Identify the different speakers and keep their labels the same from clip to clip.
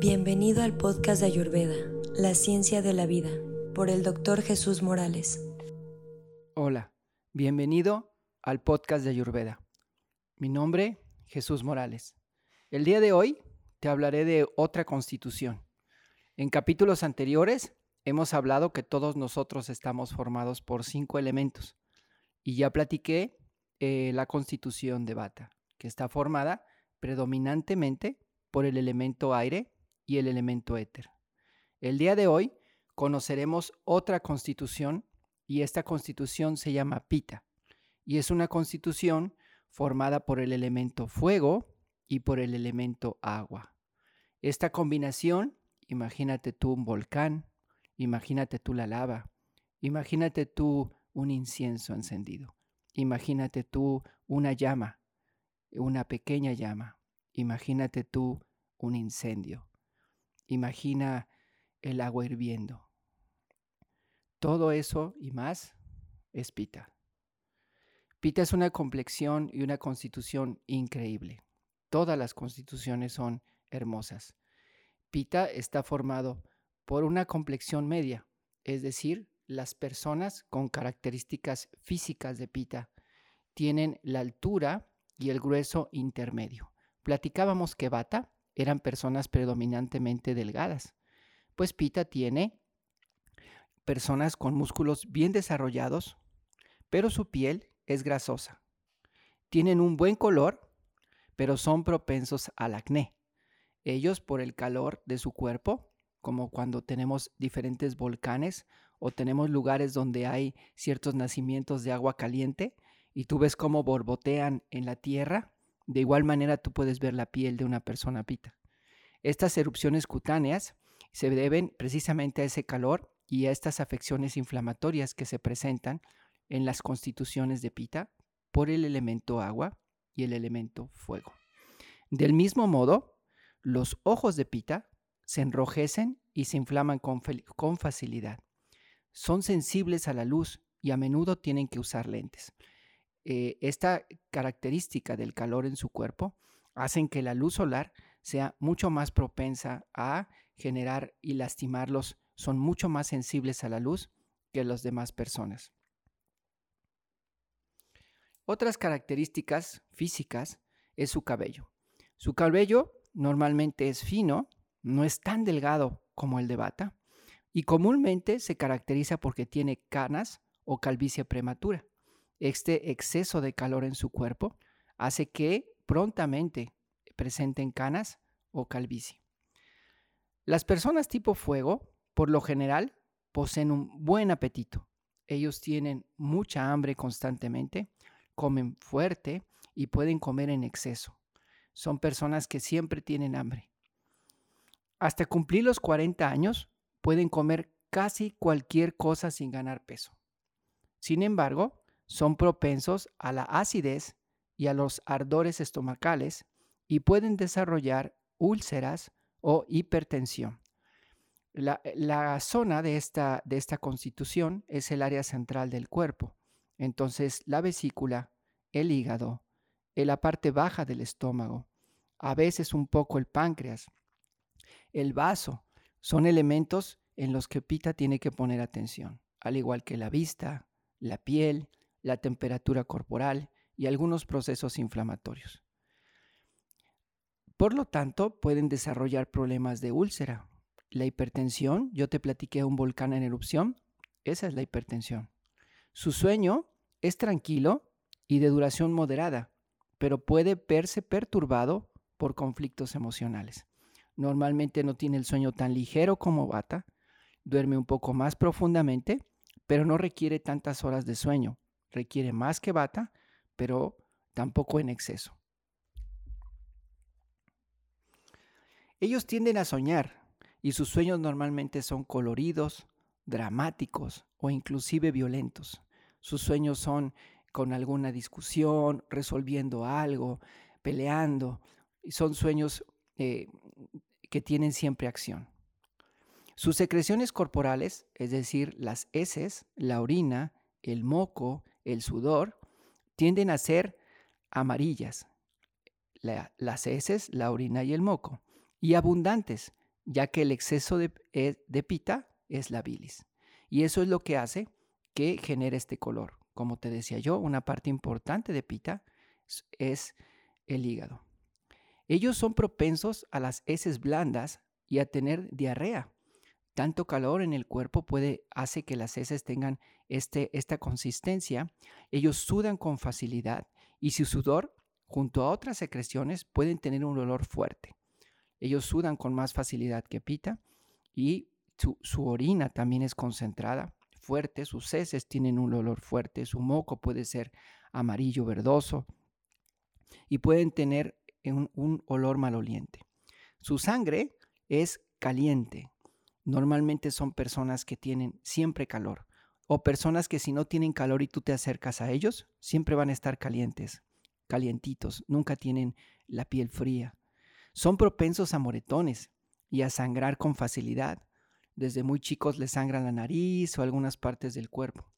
Speaker 1: Bienvenido al podcast de Ayurveda, La Ciencia de la Vida, por el doctor Jesús Morales.
Speaker 2: Hola, bienvenido al podcast de Ayurveda. Mi nombre, Jesús Morales. El día de hoy te hablaré de otra constitución. En capítulos anteriores hemos hablado que todos nosotros estamos formados por cinco elementos y ya platiqué eh, la constitución de Bata, que está formada predominantemente por el elemento aire y el elemento éter. El día de hoy conoceremos otra constitución y esta constitución se llama Pita y es una constitución formada por el elemento fuego y por el elemento agua. Esta combinación, imagínate tú un volcán, imagínate tú la lava, imagínate tú un incienso encendido, imagínate tú una llama, una pequeña llama, imagínate tú un incendio. Imagina el agua hirviendo. Todo eso y más es Pita. Pita es una complexión y una constitución increíble. Todas las constituciones son hermosas. Pita está formado por una complexión media, es decir, las personas con características físicas de Pita tienen la altura y el grueso intermedio. Platicábamos que Bata eran personas predominantemente delgadas, pues Pita tiene personas con músculos bien desarrollados, pero su piel es grasosa. Tienen un buen color, pero son propensos al acné. Ellos por el calor de su cuerpo, como cuando tenemos diferentes volcanes o tenemos lugares donde hay ciertos nacimientos de agua caliente y tú ves cómo borbotean en la tierra, de igual manera tú puedes ver la piel de una persona pita. Estas erupciones cutáneas se deben precisamente a ese calor y a estas afecciones inflamatorias que se presentan en las constituciones de pita por el elemento agua y el elemento fuego. Del mismo modo, los ojos de pita se enrojecen y se inflaman con, facilidad. Son sensibles a la luz y a menudo tienen que usar lentes. Eh, esta característica del calor en su cuerpo hacen que la luz solar sea mucho más propensa a generar y lastimarlos, son mucho más sensibles a la luz que las demás personas. Otras características físicas es su cabello. Su cabello normalmente es fino, no es tan delgado como el de bata y comúnmente se caracteriza porque tiene canas o calvicie prematura. Este exceso de calor en su cuerpo hace que prontamente presenten canas o calvicie. Las personas tipo fuego, por lo general, poseen un buen apetito. Ellos tienen mucha hambre constantemente, comen fuerte y pueden comer en exceso. Son personas que siempre tienen hambre. Hasta cumplir los 40 años, pueden comer casi cualquier cosa sin ganar peso. Sin embargo, son propensos a la acidez y a los ardores estomacales y pueden desarrollar úlceras o hipertensión. La, zona de esta, de esta constitución es el área central del cuerpo. Entonces, la vesícula, el hígado, la parte baja del estómago, a veces un poco el páncreas, el vaso, son elementos en los que Pita tiene que poner atención, al igual que la vista, la piel, la temperatura corporal y algunos procesos inflamatorios. Por lo tanto, pueden desarrollar problemas de úlcera. La hipertensión, yo te platiqué un volcán en erupción, esa es la hipertensión. Su sueño es tranquilo y de duración moderada, pero puede verse perturbado por conflictos emocionales. Normalmente no tiene el sueño tan ligero como Bata, duerme un poco más profundamente, pero no requiere tantas horas de sueño, requiere más que bata, pero tampoco en exceso. Ellos tienden a soñar y sus sueños normalmente son coloridos, dramáticos o inclusive violentos. Sus sueños son con alguna discusión, resolviendo algo, peleando. Y son sueños eh, que tienen siempre acción. Sus secreciones corporales, es decir, las heces, la orina, el moco, el sudor, tienden a ser amarillas, las heces, la orina y el moco, y abundantes, ya que el exceso de, eh, de pita es la bilis. Y eso es lo que hace que genere este color. Como te decía yo, una parte importante de pita es el hígado. Ellos son propensos a las heces blandas y a tener diarrea. Tanto calor en el cuerpo puede hace que las heces tengan este, esta consistencia. Ellos sudan con facilidad y su sudor, junto a otras secreciones, pueden tener un olor fuerte. Ellos sudan con más facilidad que pita y su, orina también es concentrada, fuerte, sus heces tienen un olor fuerte, su moco puede ser amarillo verdoso y pueden tener un olor maloliente. Su sangre es caliente. Normalmente son personas que tienen siempre calor o personas que si no tienen calor y tú te acercas a ellos, siempre van a estar calientes, calientitos, nunca tienen la piel fría. Son propensos a moretones y a sangrar con facilidad. Desde muy chicos les sangran la nariz o algunas partes del cuerpo.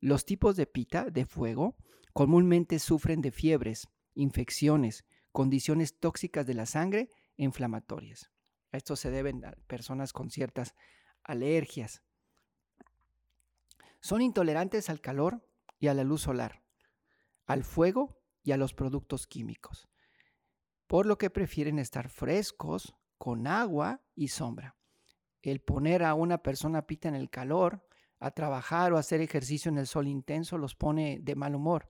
Speaker 2: Los tipos de pita, de fuego, comúnmente sufren de fiebres, infecciones, condiciones tóxicas de la sangre inflamatorias. A esto se deben a personas con ciertas alergias. Son intolerantes al calor y a la luz solar, al fuego y a los productos químicos, por lo que prefieren estar frescos, con agua y sombra. El poner a una persona pita en el calor, a trabajar o hacer ejercicio en el sol intenso los pone de mal humor.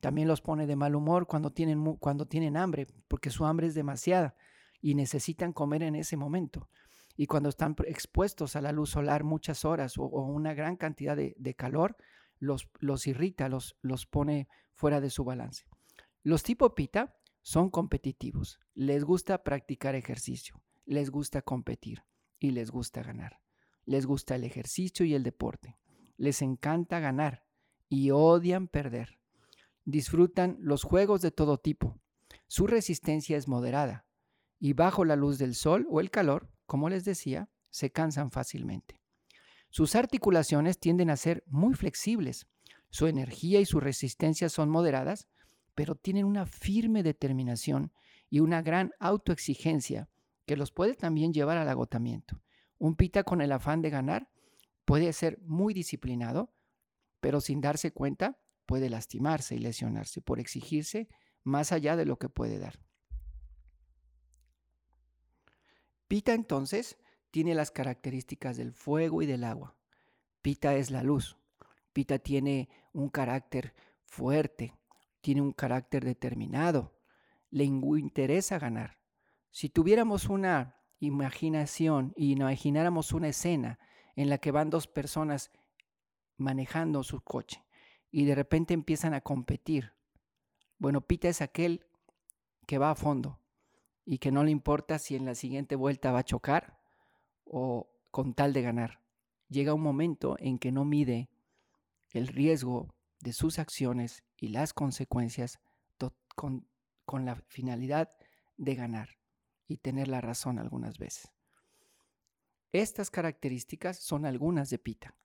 Speaker 2: También los pone de mal humor cuando tienen, cuando tienen hambre, porque su hambre es demasiada y necesitan comer en ese momento. Y cuando están expuestos a la luz solar muchas horas o, una gran cantidad de, calor, los, los irrita, los, los pone fuera de su balance. Los tipo pita son competitivos, les gusta practicar ejercicio, les gusta competir y les gusta ganar. Les gusta el ejercicio y el deporte. Les encanta ganar y odian perder. Disfrutan los juegos de todo tipo. Su resistencia es moderada y bajo la luz del sol o el calor, como les decía, se cansan fácilmente. Sus articulaciones tienden a ser muy flexibles. Su energía y su resistencia son moderadas, pero tienen una firme determinación y una gran autoexigencia que los puede también llevar al agotamiento. Un pita con el afán de ganar puede ser muy disciplinado, pero sin darse cuenta puede lastimarse y lesionarse por exigirse más allá de lo que puede dar. Pita entonces tiene las características del fuego y del agua. Pita es la luz. Pita tiene un carácter fuerte, tiene un carácter determinado, le interesa ganar. Si tuviéramos una imaginación y imagináramos una escena en la que van dos personas manejando su coche y de repente empiezan a competir, bueno, Pita es aquel que va a fondo, y que no le importa si en la siguiente vuelta va a chocar o con tal de ganar. Llega un momento en que no mide el riesgo de sus acciones y las consecuencias con, con la finalidad de ganar y tener la razón algunas veces. Estas características son algunas de Pita.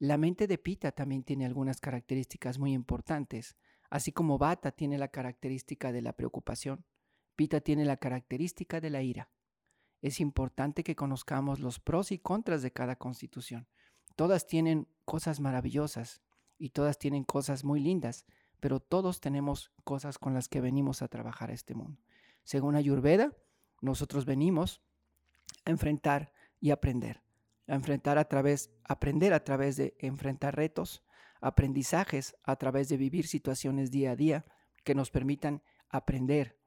Speaker 2: La mente de Pita también tiene algunas características muy importantes, así como Bata tiene la característica de la preocupación. Pita tiene la característica de la ira. Es importante que conozcamos los pros y contras de cada constitución. Todas tienen cosas maravillosas y todas tienen cosas muy lindas, pero todos tenemos cosas con las que venimos a trabajar a este mundo. Según Ayurveda, nosotros venimos a enfrentar y aprender, a enfrentar a través, aprender a través de enfrentar retos, aprendizajes a través de vivir situaciones día a día que nos permitan aprender,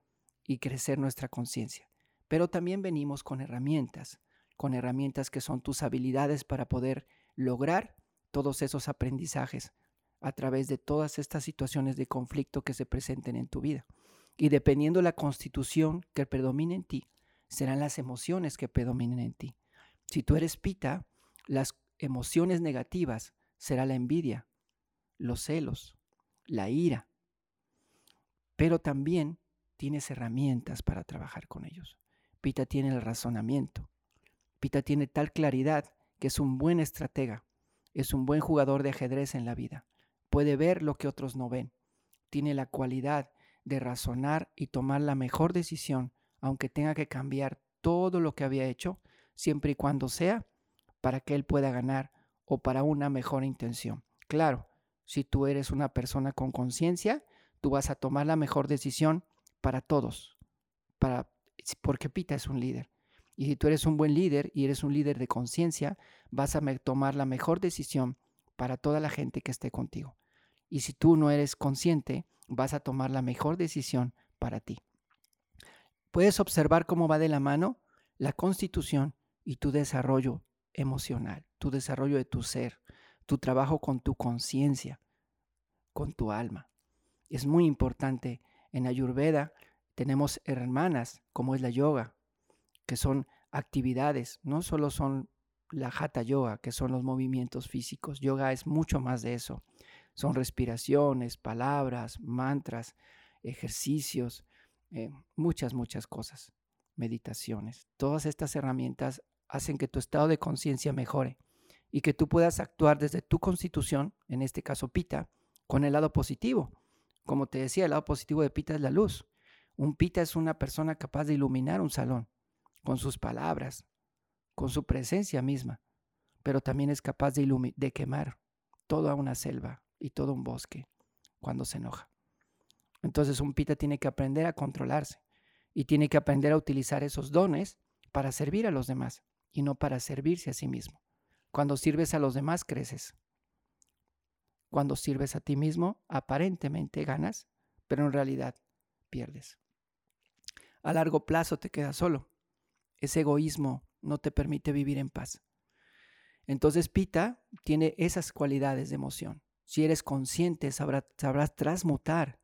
Speaker 2: y crecer nuestra conciencia. Pero también venimos con herramientas, con herramientas que son tus habilidades para poder lograr todos esos aprendizajes a través de todas estas situaciones de conflicto que se presenten en tu vida. Y dependiendo la constitución que predomine en ti, serán las emociones que predominen en ti. Si tú eres pita, las emociones negativas será la envidia, los celos, la ira. Pero también tienes herramientas para trabajar con ellos. Pita tiene el razonamiento. Pita tiene tal claridad que es un buen estratega, es un buen jugador de ajedrez en la vida. Puede ver lo que otros no ven. Tiene la cualidad de razonar y tomar la mejor decisión, aunque tenga que cambiar todo lo que había hecho, siempre y cuando sea para que él pueda ganar o para una mejor intención. Claro, si tú eres una persona con conciencia, tú vas a tomar la mejor decisión para todos, para, porque Pita es un líder. Y si tú eres un buen líder y eres un líder de conciencia, vas a tomar la mejor decisión para toda la gente que esté contigo. Y si tú no eres consciente, vas a tomar la mejor decisión para ti. Puedes observar cómo va de la mano la constitución y tu desarrollo emocional, tu desarrollo de tu ser, tu trabajo con tu conciencia, con tu alma. Es muy importante. En Ayurveda tenemos hermanas, como es la yoga, que son actividades, no solo son la hatha yoga, que son los movimientos físicos. Yoga es mucho más de eso. Son respiraciones, palabras, mantras, ejercicios, eh, muchas, muchas cosas, meditaciones. Todas estas herramientas hacen que tu estado de conciencia mejore y que tú puedas actuar desde tu constitución, en este caso Pita, con el lado positivo. Como te decía, el lado positivo de Pita es la luz. Un Pita es una persona capaz de iluminar un salón con sus palabras, con su presencia misma, pero también es capaz de, de quemar toda una selva y todo un bosque cuando se enoja. Entonces un Pita tiene que aprender a controlarse y tiene que aprender a utilizar esos dones para servir a los demás y no para servirse a sí mismo. Cuando sirves a los demás, creces. Cuando sirves a ti mismo, aparentemente ganas, pero en realidad pierdes. A largo plazo te quedas solo. Ese egoísmo no te permite vivir en paz. Entonces Pita tiene esas cualidades de emoción. Si eres consciente, sabrás, sabrás transmutar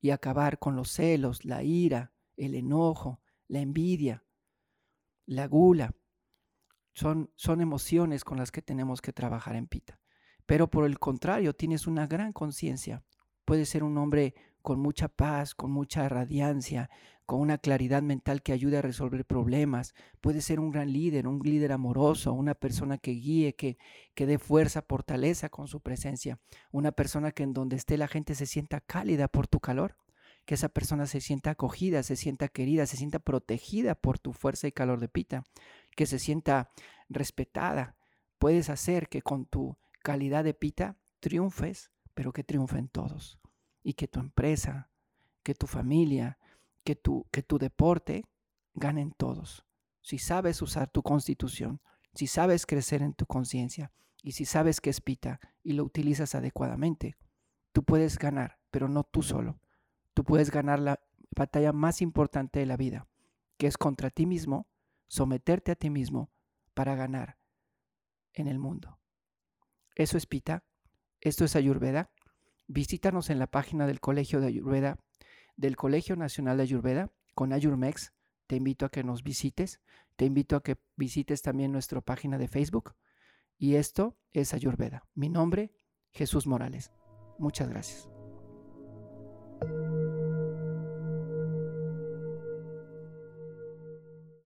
Speaker 2: y acabar con los celos, la ira, el enojo, la envidia, la gula. Son, son emociones con las que tenemos que trabajar en Pita. Pero por el contrario, tienes una gran conciencia. Puedes ser un hombre con mucha paz, con mucha radiancia, con una claridad mental que ayude a resolver problemas. Puedes ser un gran líder, un líder amoroso, una persona que guíe, que, que dé fuerza, fortaleza con su presencia. Una persona que en donde esté la gente se sienta cálida por tu calor que esa persona se sienta acogida, se sienta querida, se sienta protegida por tu fuerza y calor de pita, que se sienta respetada. Puedes hacer que con tu calidad de pita triunfes, pero que triunfen todos. Y que tu empresa, que tu familia, que tu, que tu deporte ganen todos. Si sabes usar tu constitución, si sabes crecer en tu conciencia y si sabes que es pita y lo utilizas adecuadamente, tú puedes ganar, pero no tú solo tú puedes ganar la batalla más importante de la vida, que es contra ti mismo, someterte a ti mismo para ganar en el mundo. Eso es Pita, esto es Ayurveda. Visítanos en la página del Colegio de Ayurveda, del Colegio Nacional de Ayurveda, con Ayurmex. Te invito a que nos visites, te invito a que visites también nuestra página de Facebook. Y esto es Ayurveda. Mi nombre, Jesús Morales. Muchas gracias.